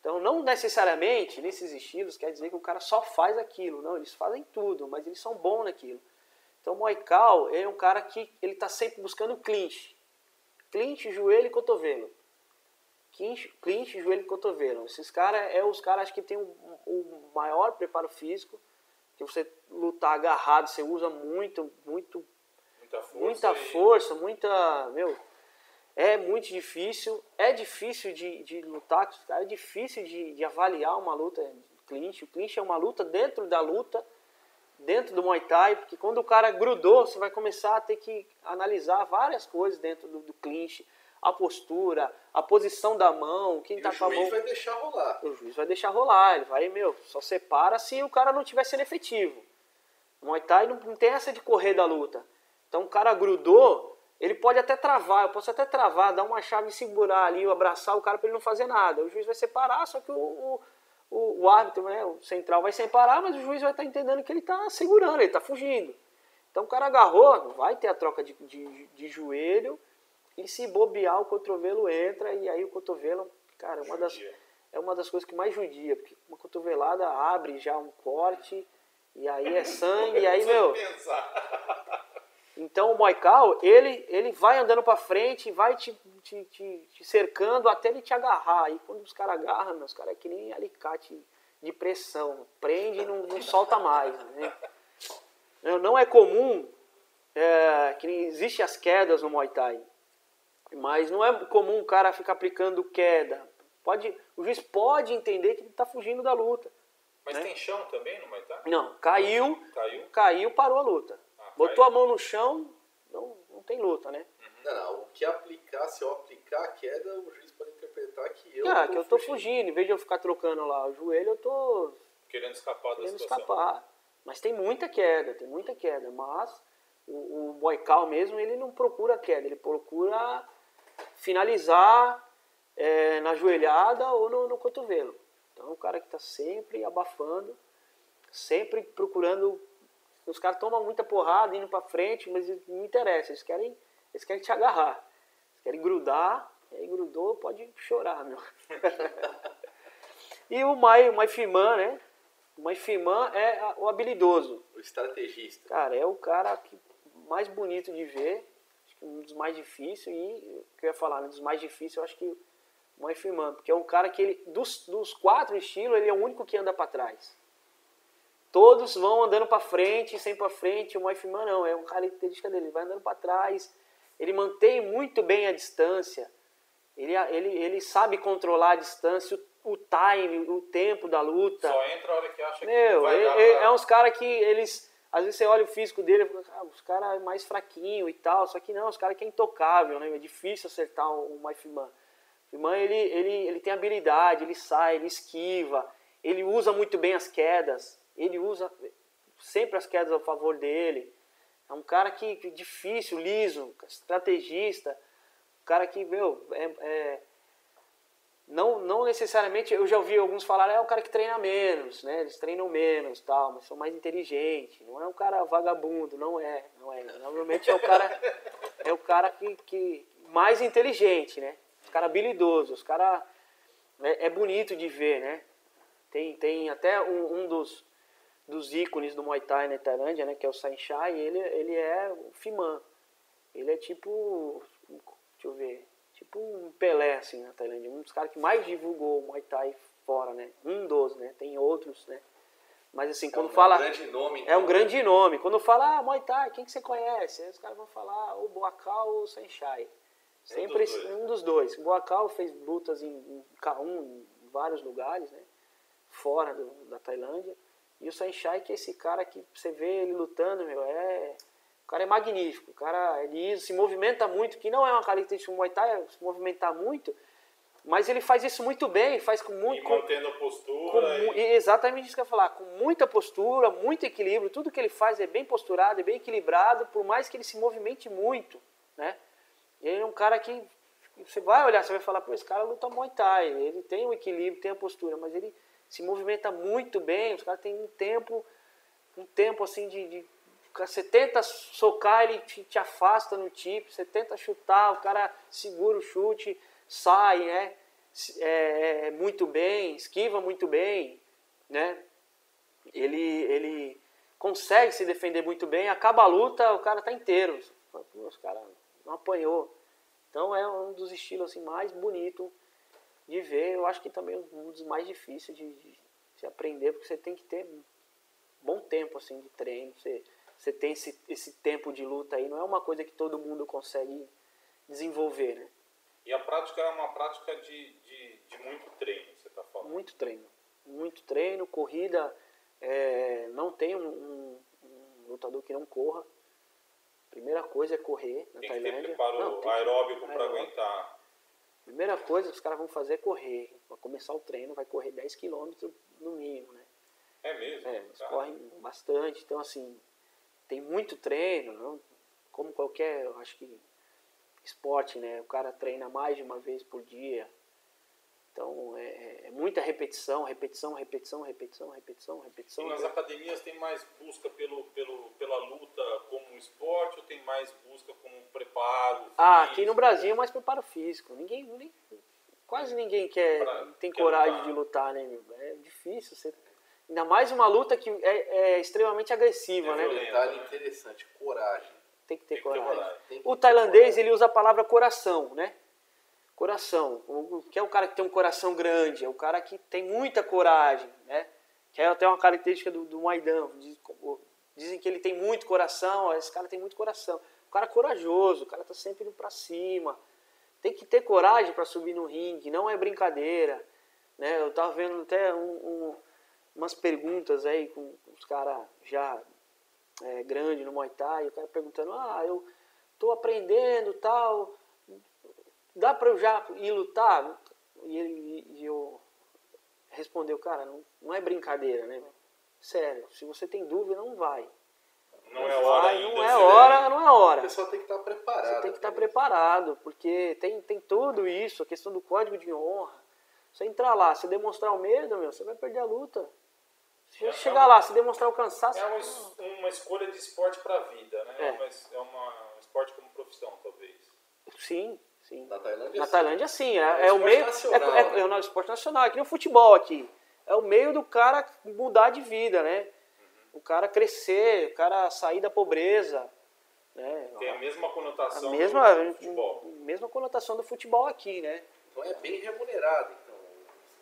Então, não necessariamente nesses estilos quer dizer que o cara só faz aquilo. Não, eles fazem tudo, mas eles são bons naquilo. Então, o Thai é um cara que ele está sempre buscando clinch. Clinch, joelho e cotovelo. Clinch, clinch joelho e cotovelo. Esses caras é os caras que tem o, o maior preparo físico que você lutar agarrado, você usa muito, muito, Muita força. muita força, muita, meu, é muito difícil, é difícil de, de lutar é difícil de, de avaliar uma luta clinch, o clinch é uma luta dentro da luta, dentro do Muay Thai, porque quando o cara grudou, você vai começar a ter que analisar várias coisas dentro do, do clinch, a postura, a posição da mão, quem E tá o com a juiz mão vai deixar rolar. o juiz vai deixar rolar, ele vai, meu, só separa se o cara não estiver sendo efetivo. O Muay Thai não, não tem essa de correr da luta. Então o cara grudou, ele pode até travar, eu posso até travar, dar uma chave e segurar ali, abraçar o cara para ele não fazer nada. O juiz vai separar, só que o, o, o, o árbitro, né, o central vai separar, mas o juiz vai estar entendendo que ele está segurando, ele está fugindo. Então o cara agarrou, vai ter a troca de, de, de joelho, e se bobear o cotovelo entra, e aí o cotovelo, cara, é uma das, é uma das coisas que mais judia, porque uma cotovelada abre já um corte, e aí é sangue, e aí, meu. Então o Moicao, ele, ele vai andando pra frente, vai te, te, te, te cercando até ele te agarrar. E quando os caras agarram, meus caras, é que nem alicate de pressão. Prende e não, não solta mais. Né? Não- é comum, é, que nem existe as quedas no Muay Thai. Mas não é comum o cara ficar aplicando queda. Pode, o juiz pode entender que ele está fugindo da luta. Mas Né? tem chão também no Muay Thai? Não, caiu, Caiu? caiu, parou a luta. Botou a mão no chão, não, não tem luta, né? Não, não. O que aplicar, se eu aplicar a queda, o juiz pode interpretar que eu. Ah, que eu tô fugindo. Em vez de eu ficar trocando lá o joelho, eu tô Querendo escapar da querendo situação. escapar. Mas tem muita queda, tem muita queda. Mas o, o Boical mesmo, ele não procura queda, ele procura finalizar é, na joelhada ou no, no cotovelo. Então é um cara que está sempre abafando, sempre procurando. Os caras tomam muita porrada indo para frente, mas não interessa, eles querem, eles querem te agarrar, eles querem grudar E aí grudou, pode chorar, meu. e o Mai, o Mai Firman, né? O Mai Firman é o habilidoso. O estrategista. Cara, é o cara que, mais bonito de ver. Acho que um dos mais difíceis. E o que eu ia falar, um dos mais difíceis, eu acho que o Mai Firman. Porque é um cara que, ele, dos, dos quatro estilos, ele é o único que anda para trás. Todos vão andando para frente, sempre para frente. O Mai Firman não, é uma característica dele. Ele vai andando para trás. Ele mantém muito bem a distância. Ele, ele, ele sabe controlar a distância, o, o time, o tempo da luta. Só entra a hora que acha Meu, que vai ele, dar ele- pra- é uns caras que eles. Às vezes você olha o físico dele e fala, ah, os caras é mais fraquinho e tal. Só que não, os caras que é intocável, né? É difícil acertar o, o Maifiman. O ele, ele, ele tem habilidade, ele sai, ele esquiva, ele usa muito bem as quedas, ele usa sempre as quedas a favor dele. É um cara que, que difícil, liso, estrategista, um cara que, meu, é, é- não, não necessariamente, eu já ouvi alguns falarem, é o cara que treina menos, né? Eles treinam menos, tal, mas são mais inteligentes. Não é um cara vagabundo, não é, não é. Normalmente é o cara, é o cara que, que mais inteligente, né? Os cara habilidoso, os cara é, é bonito de ver, né? Tem, tem até um, um dos, dos ícones do Muay Thai na Tailândia, né? Que é o Sainchai, ele, ele é o Fiman. Ele é tipo, deixa eu ver, tipo um Pelé, assim, na Tailândia. Um dos caras que mais divulgou o Muay Thai fora, né? Um dos, né? Tem outros, né? Mas assim, quando é um fala... grande nome. É um então. grande nome. Quando fala, ah, Muay Thai, quem que você conhece? Aí os caras vão falar ou Boacal ou. Sempre dos esse- dois. um dos dois. O Boacal fez lutas em, em K1 em vários lugares, né? Fora do- da Tailândia. E o Sanchai, que é esse cara que você vê ele lutando, meu, é... O cara é magnífico, o cara liso, se movimenta muito, que não é uma característica do Muay Thai, é se movimentar muito, mas ele faz isso muito bem, faz com E muito... com- mantendo a com postura. e- e exatamente isso que eu ia falar, com muita postura, muito equilíbrio, tudo que ele faz é bem posturado, é bem equilibrado, por mais que ele se movimente muito, né? Ele é um cara que você vai olhar, você vai falar, pô, esse cara luta Muay Thai, ele tem o equilíbrio, tem a postura, mas ele se movimenta muito bem, os caras têm um tempo, um tempo assim de, de você tenta socar, ele te, te afasta no tipo, você tenta chutar, o cara segura o chute, sai, né? Se- É, é, muito bem, esquiva muito bem, né? Ele, ele consegue se defender muito bem, acaba a luta, o cara tá inteiro. Você fala, "Pô, Os cara não apanhou. Então é um dos estilos assim, mais bonito de ver. Eu acho que também é um dos mais difíceis de, de se aprender, porque você tem que ter bom tempo assim de treino. Você, você tem esse, esse tempo de luta aí, não é uma coisa que todo mundo consegue desenvolver, né? E a prática é uma prática de, de, de muito treino, você está falando. Muito treino. Muito treino, corrida. é, não tem um, um- um lutador que não corra. Primeira coisa é correr na Tem que ter Tailândia. preparo Não, tem aeróbico para aguentar. Primeira coisa que os caras vão fazer é correr. Vai começar o treino, vai correr 10 km no mínimo, né? É mesmo? É, eles cara? correm bastante, então assim, tem muito treino, não? como qualquer, eu acho que esporte, né? O cara treina mais de uma vez por dia. Então é, é muita repetição, repetição, repetição, repetição, repetição, repetição. E nas academias tem mais busca pelo, pelo, pela luta como esporte ou tem mais busca como preparo? Ah, físico? aqui no Brasil é mais preparo físico. Ninguém, nem- quase ninguém quer, Pra- tem quer coragem lutar. de lutar, né? meu? É difícil. Você, ainda mais uma luta que é, é extremamente agressiva, É né? Detalhe né? interessante, coragem. Tem que ter Tem que ter coragem. coragem. Que O ter tailandês, coragem. ele usa a palavra coração, né? Coração. O que é o cara que tem um coração grande? É o cara que tem muita coragem, né? Que é até uma característica do, do Maidan. Dizem que ele tem muito coração, esse cara tem muito coração. O cara é corajoso, o cara tá sempre indo pra cima. Tem que ter coragem para subir no ringue, não é brincadeira. Né? Eu tava vendo até um- um- umas perguntas aí com os caras já é, grande no Muay Thai, o cara perguntando, ah, eu tô aprendendo tal, dá pra eu já ir lutar? E, ele, e eu respondeu, cara, não, não é brincadeira, né? Sério, se você tem dúvida, não vai. Não é hora vai, não é hora, não é A hora. pessoa tem que estar preparada. Você tem que estar pra preparado, porque tem, tem tudo isso, a questão do código de honra. Você entrar lá, se demonstrar o medo, meu, você vai perder a luta. Se É, chegar é lá, se demonstrar o cansaço, É uma, uma escolha de esporte para a vida, né? É. É, uma, é uma- um esporte como profissão, talvez. sim, sim. Na Tailândia, Na sim. Tailândia, sim. É, É é o meio. nacional, é, é, né? é o nosso esporte nacional, é que nem o futebol aqui. É o meio do cara mudar de vida, né? O cara crescer, o cara sair da pobreza. Né? Tem a mesma A conotação mesma, do futebol. mesma conotação do futebol aqui, né? Então é bem remunerado, então.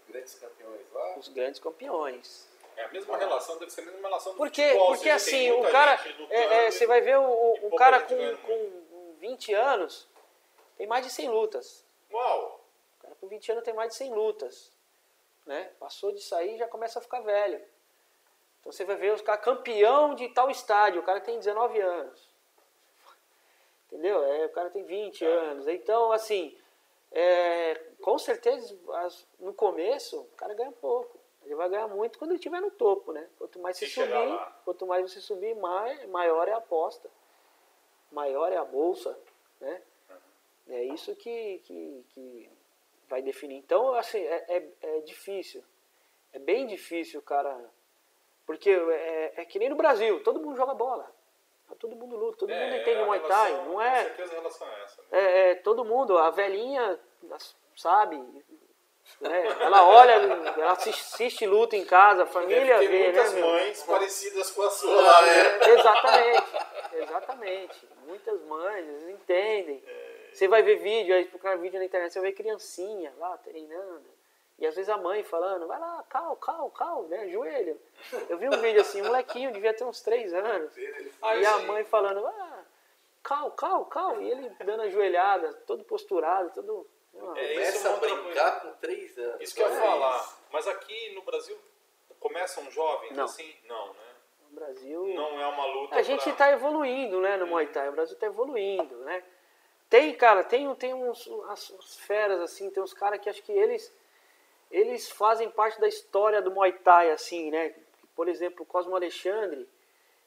Os grandes campeões lá. Os grandes campeões. É a mesma relação, deve ser a mesma relação do Por quê? futebol. Porque assim, o cara. é, é, você vai ver o, o- cara com, com 20 anos tem mais de 100 lutas. Uau! O cara com 20 anos tem mais de 100 lutas. Né? Passou de sair já começa a ficar velho. Então você vai ver os caras campeão de tal estádio, o cara tem 19 anos. Entendeu? É, o cara tem 20 anos. Então, assim, é, com certeza, as- no começo, o cara ganha pouco. Ele vai ganhar muito quando ele estiver no topo, né? Quanto mais você subir, quanto mais você subir, mais, maior é a aposta. Maior é a bolsa, né? É isso que, que, que vai definir. Então, assim, é, é, é difícil. É bem difícil, cara. Porque é, é que nem no Brasil, todo mundo joga bola. Todo mundo luta, todo É, mundo entende Muay Thai. relação- Não é, Com certeza a relação é essa. né? é, é, todo mundo, a velhinha, sabe? né? Ela olha, ela assiste, luta em casa, a família Deve ter vê, muitas né? meu? mães parecidas com a sua né? É, exatamente, exatamente. Muitas mães entendem. Você vai ver vídeo, aí procurar vídeo na internet, você vai ver criancinha lá treinando. E às vezes a mãe falando, vai lá, cal, cal, cal, né? Joelho. Eu vi um vídeo assim, um molequinho, devia ter uns três anos. E a mãe falando, ah, cal, cal, cal. E ele dando a joelhada, todo posturado, todo. É, isso Começa é a brincar com 3 anos. Isso que eu ia Olha falar. isso. Mas aqui no Brasil, começam jovens Não. assim? Não, né? No Brasil. Não é uma luta A gente pra- está evoluindo, né, no Muay Thai. O Brasil está evoluindo, né? Tem, cara, tem, tem uns, umas, feras, assim, tem uns caras que acho que eles, eles fazem parte da história do Muay Thai, assim, né? Por exemplo, o Cosmo Alexandre,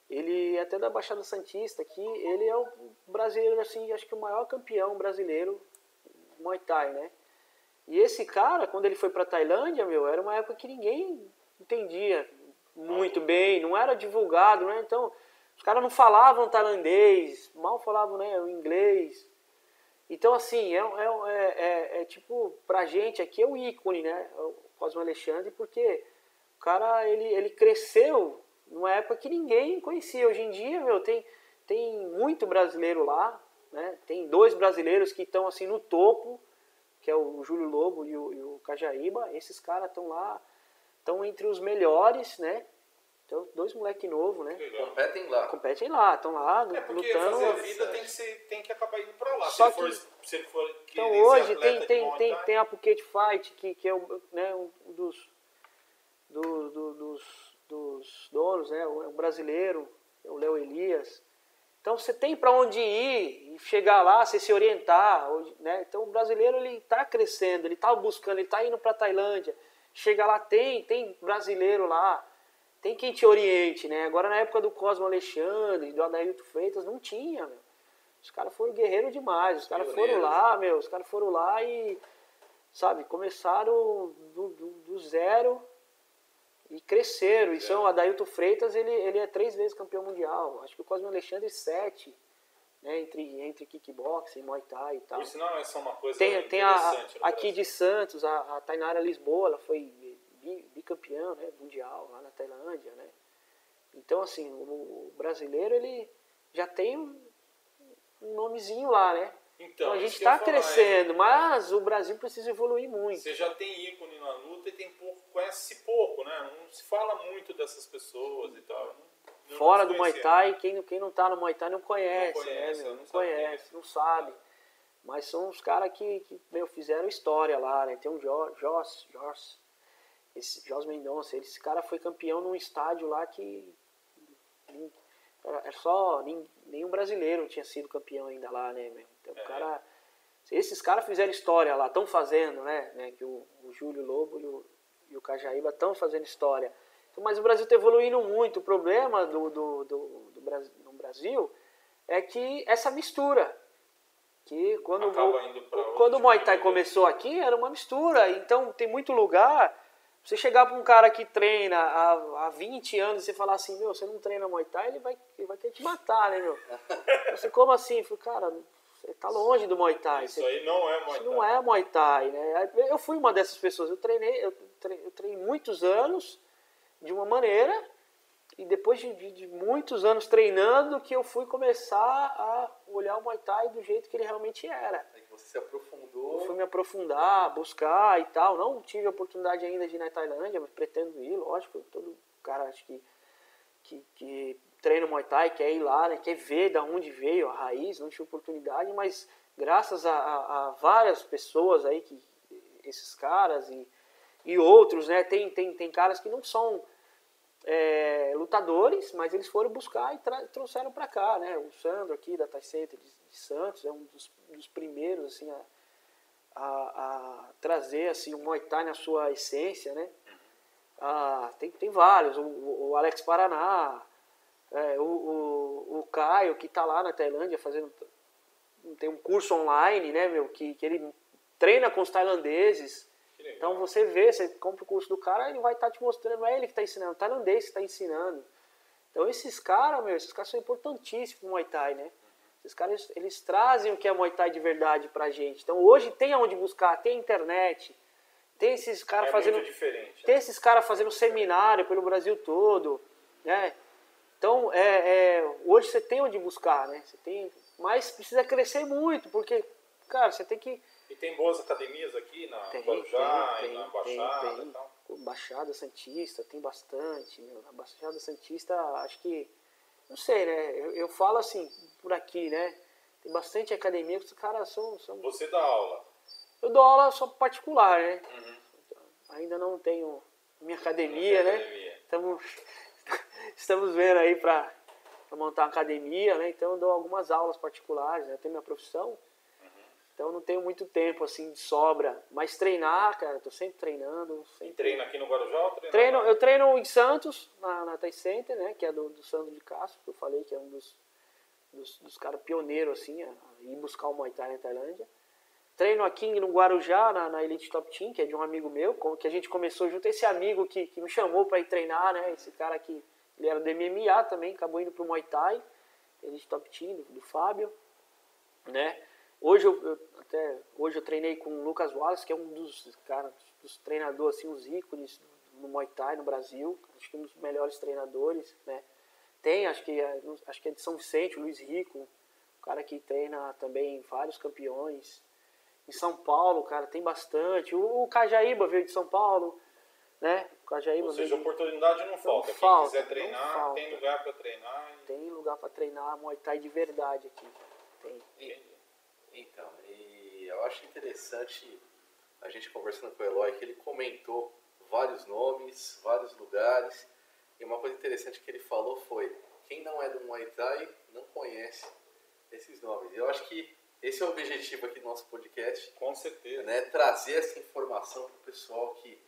ele é até da Baixada Santista aqui, ele é o brasileiro, assim, acho que o maior campeão brasileiro Muay Thai, né? E esse cara, quando ele foi pra Tailândia, meu, era uma época que ninguém entendia muito bem, não era divulgado, né? Então, os caras não falavam tailandês, mal falavam né, o inglês. Então, assim, é, é, é, é, é tipo, pra gente aqui é o ícone, né? O Cosmo Alexandre, porque o cara, ele, ele cresceu numa época que ninguém conhecia. Hoje em dia, meu, tem, tem muito brasileiro lá, né? Tem dois brasileiros que estão, assim, no topo, que é o Júlio Lobo e o, e o Cajaíba. Esses caras estão lá, estão entre os melhores, né? Então, dois moleque novo, né? Legal. Competem lá. Competem lá, estão lá É porque lutando. fazer a vida tem que, ser, tem que acabar indo pra lá. Só se, ele for, se ele for Então hoje tem, tem, tem, tem a Phuket Fight, que, que é o, né, um dos, do- do- dos, dos donos, né, o, é o brasileiro, é o Léo Elias. Então você tem para onde ir e chegar lá, você se orientar. Né? Então o brasileiro ele está crescendo, ele está buscando, ele está indo para Tailândia. Chega lá, tem, tem brasileiro lá, tem quem te oriente. Né? Agora na época do Cosmo Alexandre, do Adailto Freitas, não tinha. Meu. Os caras foram guerreiros demais, os caras foram lá, meu, os caras foram lá e, sabe, começaram do, do, do zero e cresceram. Isso é o Adailto Freitas, ele, ele é três vezes campeão mundial. Acho que o Cosme Alexandre sete, né, entre, entre kickboxing, muay thai e tal. Por sinal, essa é uma coisa Tem, tem a, aqui de Santos, a, a Tainara Lisboa, ela foi bi- bicampeã né, mundial lá na Tailândia, né? Então, assim, o, brasileiro, ele já tem um, nomezinho lá, né? Então, a isso gente está falar, é, crescendo, mas o Brasil precisa evoluir muito. Você já tem ícone na luta e tem pouco, conhece pouco, né? Não se fala muito dessas pessoas e tal. Não- Fora do Muay. Thai, quem, quem não tá no Muay Thai não conhece, Não conhece, né, meu? não sabe conhece, é. não sabe. Mas são os caras que, que meu, fizeram história lá, né? Tem um Jos, Jos, Jos, esse Jos Mendonça, esse cara foi campeão num estádio lá que é só nenhum brasileiro tinha sido campeão ainda lá, né, meu? Então, É. o cara, esses caras fizeram história lá, estão fazendo, né? né, Que o, o Júlio Lobo e o, e o Cajaíba estão fazendo história. Então, mas o Brasil está evoluindo muito. O problema do, do, do, do Brasil, no Brasil é que essa mistura. Que quando, o, quando o Muay Thai começou aqui, era uma mistura. Então, tem muito lugar. Você chegar para um cara que treina há, há 20 anos e você falar assim, meu, você não treina Muay Thai, ele vai, ele vai querer te matar, né, meu? Você, como assim? Eu falei, cara, você tá longe do Muay Thai. Isso Você- aí não é Muay isso Thai. não é Muay Thai, né? Eu fui uma dessas pessoas. Eu treinei, eu treinei, eu treinei muitos anos de uma maneira e depois de, de- de muitos anos treinando que eu fui começar a olhar o Muay Thai do jeito que ele realmente era. Você se aprofundou. Eu fui me aprofundar, buscar e tal. Não tive a oportunidade ainda de ir na Tailândia, mas pretendo ir, lógico. Todo cara acho que, que, que treina Muay Thai quer ir lá, né? quer ver da onde veio a raiz, não tive oportunidade, mas graças a, a- a várias pessoas aí, que esses caras e, e outros, né? Tem, tem, tem caras que não são é, lutadores, mas eles foram buscar e trouxeram para cá, né? O Sandro aqui da Thai Center de, de Santos é um dos, dos primeiros assim a, a, a trazer assim o Muay Thai na sua essência, né? Ah, tem, tem vários, o, o- Alex Paraná, é, o, o, o Caio que está lá na Tailândia fazendo tem um curso online, né, meu, que, que ele treina com os tailandeses. Então você vê, você compra o curso do cara, ele vai estar te mostrando, não é ele que está ensinando, é o tailandês que está ensinando. Então esses caras, meu, esses caras são importantíssimos pro Muay Thai, né? Esses caras, eles trazem o que é Muay Thai de verdade pra gente. Então hoje tem aonde buscar, tem internet, tem esses caras é fazendo... Tem esses caras fazendo seminário pelo Brasil todo, né? Então, é, é, hoje você tem onde buscar, né? Você tem, mas precisa crescer muito, porque, cara, você tem que... E tem boas academias aqui na Tem, Guarujá, tem, e na tem, Baixada tem. e tal. Pô, Baixada Santista, tem bastante. Meu. Na Baixada Santista, acho que... Não sei, né? Eu, eu falo assim, por aqui, né? Tem bastante academia que os caras são, são... Você dá aula. Eu dou aula só particular, né? Uhum. Ainda não tenho minha academia, né? Academia. Estamos, estamos vendo aí para montar uma academia, né? Então eu dou algumas aulas particulares, né? Eu tenho minha profissão. Então eu não tenho muito tempo assim de sobra. Mas treinar, cara, tô sempre treinando. E Sempre... treina aqui no Guarujá ou treina Treino, eu treino em Santos, na, na Center, né? Que é do, do Sandro de Castro, que eu falei que é um dos, dos, dos caras pioneiros, assim, a, a ir buscar o Muay Thai na Tailândia. Treino aqui no Guarujá, na, na Elite Top Team, que é de um amigo meu, que a gente começou junto. Esse amigo que, que me chamou para ir treinar, né? Esse cara que ele era do MMA também, acabou indo pro Muay Thai, Elite Top Team, do, do Fábio, né? Hoje eu, eu- até hoje eu treinei com o Lucas Wallace, que é um dos cara, dos treinadores assim, os ícones no Muay Thai no Brasil, acho que um dos melhores treinadores, né? Tem, acho que é, não- acho que é de São Vicente, o Luiz Rico, um cara que treina também vários campeões. Em São Paulo, cara, tem bastante. O, o Cajaíba veio de São Paulo, né? O Cajaíba Ou seja, veio de- oportunidade não falta. Quem falta, quiser não treinar, falta. tem lugar para treinar. e- tem lugar para treinar Muay Thai de verdade aqui. Tem. E- Então, e eu acho interessante a gente conversando com o Eloy que ele comentou vários nomes, vários lugares. E uma coisa interessante que ele falou foi: quem não é do Muay Thai não conhece esses nomes. E eu acho que esse é o objetivo aqui do nosso podcast, Com certeza. né? Trazer essa informação para o pessoal que,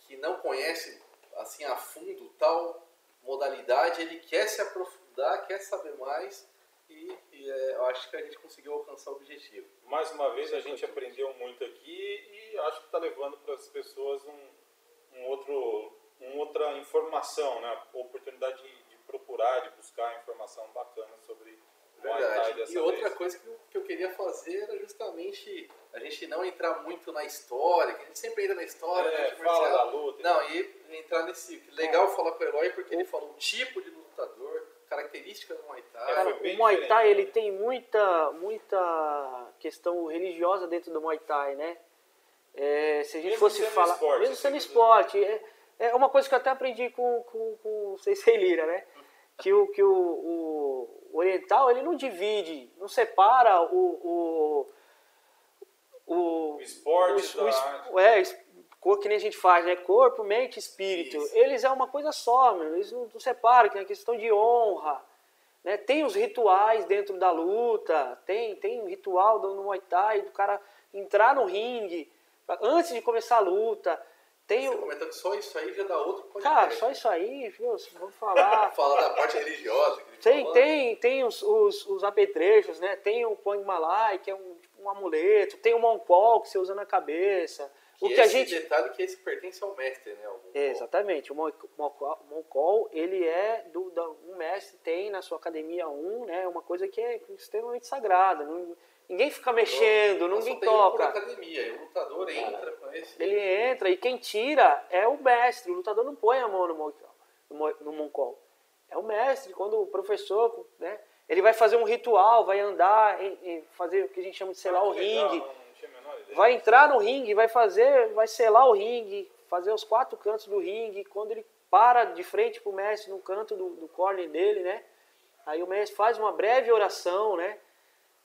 que não conhece assim a fundo tal modalidade, ele quer se aprofundar, quer saber mais e, e, é, eu acho que a gente conseguiu alcançar o objetivo. Mais uma vez, a gente aprendeu muito aqui e acho que está levando para as pessoas um, um outro, um outra informação, né? Oportunidade de, de procurar, de buscar informação bacana sobre Verdade. E outra vez. coisa que eu, que eu queria fazer era justamente a gente não entrar muito na história, que a gente sempre entra na história, né, É, de fala da luta. Não, e entrar nesse. Legal falar com o Eloy porque ele falou o tipo de lutador, característica do Muay Thai. É, Cara, o Muay Thai né? ele tem muita, muita questão religiosa dentro do Muay Thai, né? É, se a gente Mesmo fosse sendo falar, esporte, mesmo assim, sendo esporte, é, é uma coisa que eu até aprendi com, com, com o Sensei Lira, né? Que o, que o, o, oriental ele não divide, não separa o, o, o, O esporte o- da o arte. é, es- co- que nem a gente faz, né? Corpo, mente, espírito. Isso. Eles é uma coisa só, meu. eles não, não separam, que é questão de honra. Né? Tem os rituais dentro da luta, tem, tem um ritual do Muay Thai, do cara entrar no ringue pra- antes de começar a luta. Tem Você o. comentou que só isso aí já dá outro podcast. Cara, só isso aí, viu? Vamos falar. Falar da parte religiosa. Tem, tem, tem os, os, os apetrechos, né? Tem o Pong Malai, que é um, tipo, um amuleto. Tem o Moncol, que você usa na cabeça. Que o que a esse gente... detalhe que esse pertence ao mestre, né? É, exatamente. O Mon- Moncol, ele é do, da, um mestre tem na sua academia um, né? Uma coisa que é extremamente sagrada. Não- Ninguém fica mexendo, ninguém só tem um por toca. academia, o lutador entra com esse. Ele entra e quem tira é o mestre. O lutador não põe a mão no moncol. No mo- no moncol. É o mestre. Quando o professor, né? Ele vai fazer um ritual, vai andar, em- em fazer o que a gente chama de selar o Que legal, Vai entrar no ringue, vai fazer, vai selar o ringue, fazer os quatro cantos do ringue. Quando ele para de frente pro mestre no canto do, do corner dele, né? Aí o mestre faz uma breve oração, né?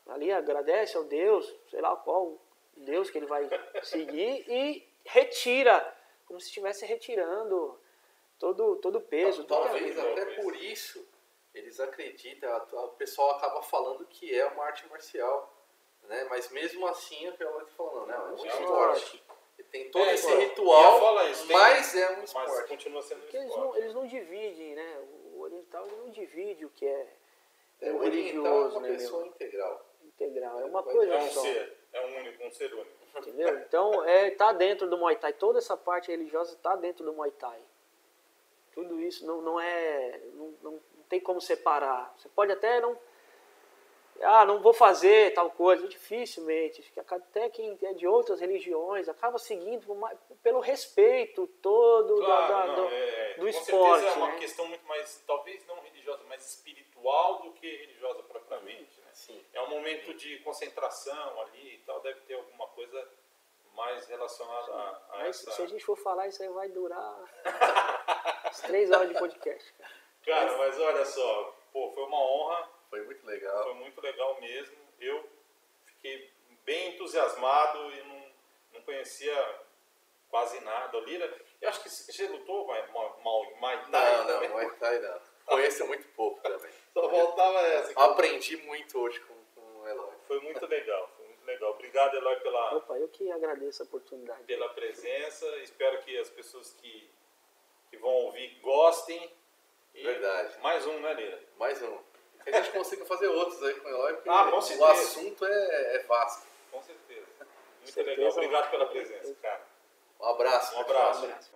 Ali agradece ao Deus, sei lá qual Deus que ele vai seguir e retira, como se estivesse retirando todo todo o peso. é Talvez até por isso eles acreditam, o pessoal acaba falando que é uma arte marcial. Né? Mas mesmo assim é o que ela falando, não, é um É um esporte. esporte. E tem todo É, esse então, ritual, isso, tem- mas é um Mas esporte. continua sendo um Porque eles esporte. não, eles não dividem, né? O oriental não divide o que é, É, o o oriental é religioso, uma né, meu? pessoa integral. integral. É uma coisa É um só. ser, é um único, um ser único. Entendeu? Então, é, tá dentro do Muay Thai. Toda essa parte religiosa está dentro do Muay Thai. Tudo isso não, não é. Não, não, não tem como separar. Você pode até não. Ah, não vou fazer tal coisa. Dificilmente. Até quem é de outras religiões acaba seguindo pelo respeito todo da- Claro, da- não, do, é, do com esporte. certeza é uma né? questão muito mais, talvez não religiosa, mas espiritual do que religiosa propriamente. Né? Sim. É um momento de concentração ali e tal, deve ter alguma coisa mais relacionada a, a Mas essa... se a gente for falar, isso aí vai durar três horas de podcast. cara. Cara, mas olha só, pô, foi uma honra, Foi muito legal. foi muito legal mesmo. Eu fiquei bem entusiasmado e não, não conhecia quase nada. O Lira, eu acho que você lutou vai, mal, Mai Tai Não, não, também? Muay Thai não. Conheço muito pouco também. Só faltava essa. Aprendi muito hoje com, com o Eloy. Foi muito legal, foi muito legal. Obrigado, Eloy, pela, Opa, eu que agradeço a oportunidade. pela presença. Espero que as pessoas que, que vão ouvir gostem. E Verdade. Mais um, né, Lira? Mais um. Que a gente consiga fazer outros aí com o Eloy, porque Ah, com o assunto é, é vasto. Com certeza. Muito Certeza. legal. Obrigado pela presença, cara. Um abraço. Um abraço. abraço.